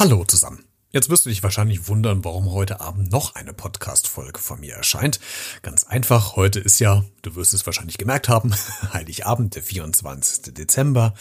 Hallo zusammen. Jetzt wirst du dich wahrscheinlich wundern, warum heute Abend noch eine Podcast-Folge von mir erscheint. Ganz einfach, heute ist ja, du wirst es wahrscheinlich gemerkt haben, Heiligabend, der 24. Dezember.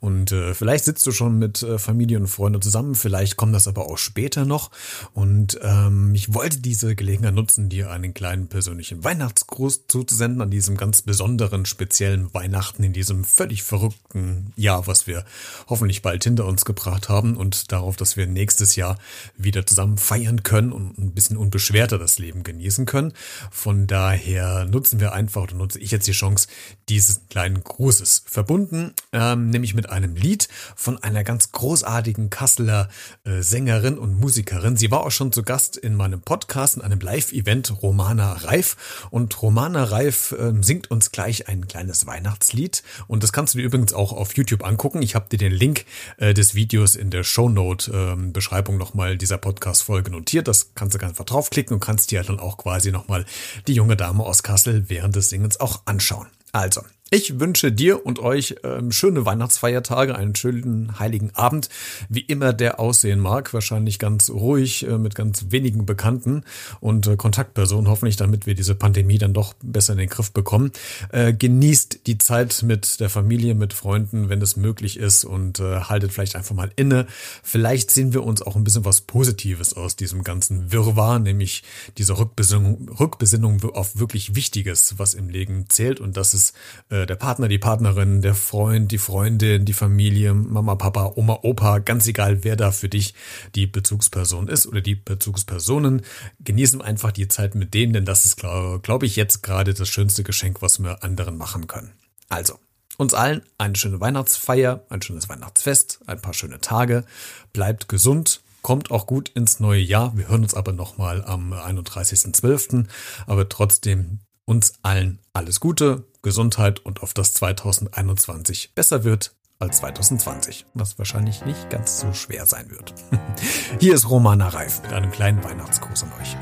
Und äh, vielleicht sitzt du schon mit äh, Familie und Freunden zusammen, vielleicht kommt das aber auch später noch. Und ähm, ich wollte diese Gelegenheit nutzen, dir einen kleinen persönlichen Weihnachtsgruß zuzusenden an diesem ganz besonderen, speziellen Weihnachten in diesem völlig verrückten Jahr, was wir hoffentlich bald hinter uns gebracht haben und darauf, dass wir nächstes Jahr wieder zusammen feiern können und ein bisschen unbeschwerter das Leben genießen können. Von daher nutzen wir einfach oder nutze ich jetzt die Chance dieses kleinen Grußes. Verbunden ähm, nämlich mit einem Lied von einer ganz großartigen Kasseler äh, Sängerin und Musikerin. Sie war auch schon zu Gast in meinem Podcast, in einem Live-Event Romana Reif. Und Romana Reif äh, singt uns gleich ein kleines Weihnachtslied. Und das kannst du dir übrigens auch auf YouTube angucken. Ich habe dir den Link äh, des Videos in der Shownote-Beschreibung ähm, nochmal nochmal dieser Podcast-Folge notiert. Das kannst du ganz einfach draufklicken und kannst dir dann auch quasi nochmal die junge Dame aus Kassel während des Singens auch anschauen. Also, ich wünsche dir und euch ähm, schöne Weihnachtsfeiertage, einen schönen heiligen Abend, wie immer der aussehen mag. Wahrscheinlich ganz ruhig äh, mit ganz wenigen Bekannten und äh, Kontaktpersonen, hoffentlich, damit wir diese Pandemie dann doch besser in den Griff bekommen. Äh, genießt die Zeit mit der Familie, mit Freunden, wenn es möglich ist und äh, haltet vielleicht einfach mal inne. Vielleicht sehen wir uns auch ein bisschen was Positives aus diesem ganzen Wirrwarr, nämlich diese Rückbesinnung, Rückbesinnung auf wirklich Wichtiges, was im Leben zählt und das ist äh, der Partner, die Partnerin, der Freund, die Freundin, die Familie, Mama, Papa, Oma, Opa, ganz egal, wer da für dich die Bezugsperson ist oder die Bezugspersonen. Genießen einfach die Zeit mit denen, denn das ist, glaube glaub ich, jetzt gerade das schönste Geschenk, was wir anderen machen können. Also, uns allen eine schöne Weihnachtsfeier, ein schönes Weihnachtsfest, ein paar schöne Tage. Bleibt gesund, kommt auch gut ins neue Jahr. Wir hören uns aber nochmal am 31.12. Aber trotzdem uns allen alles Gute, Gesundheit und auf das 2021 besser wird als 2020, was wahrscheinlich nicht ganz so schwer sein wird. Hier ist Romana Reif mit einem kleinen Weihnachtsgruß an euch.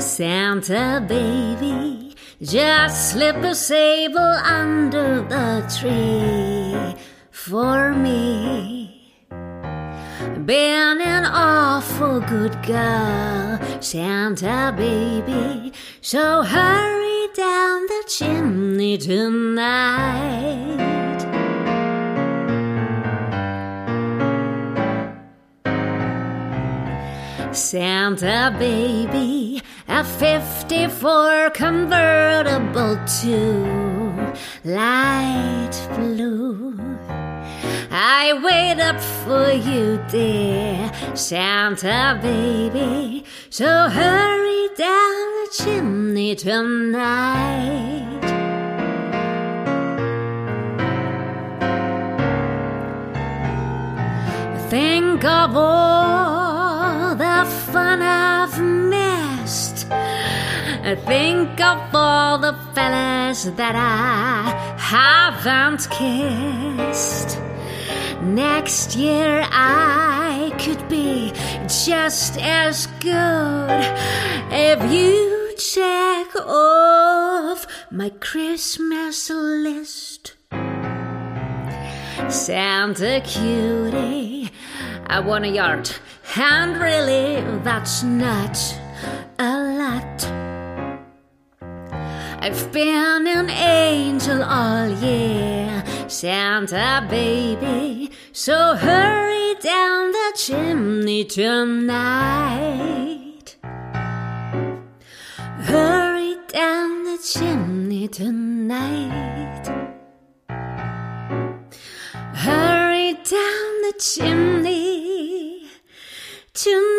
Santa baby, just slip a sable under the tree for me. Been an awful good girl, Santa baby. So hurry down the chimney tonight. Santa baby, a 54 convertible to light blue. I wait up for you, dear Santa baby. So hurry down the chimney tonight. Think of all the fun I've missed. Think of all the fellas that I haven't kissed. Next year I could be just as good if you check off my Christmas list. Santa cutie, I want a yard, and really that's not a lot. I've been an angel all year, Santa baby, so hurry down the chimney tonight. Hurry down the chimney tonight. Hurry down the chimney tonight.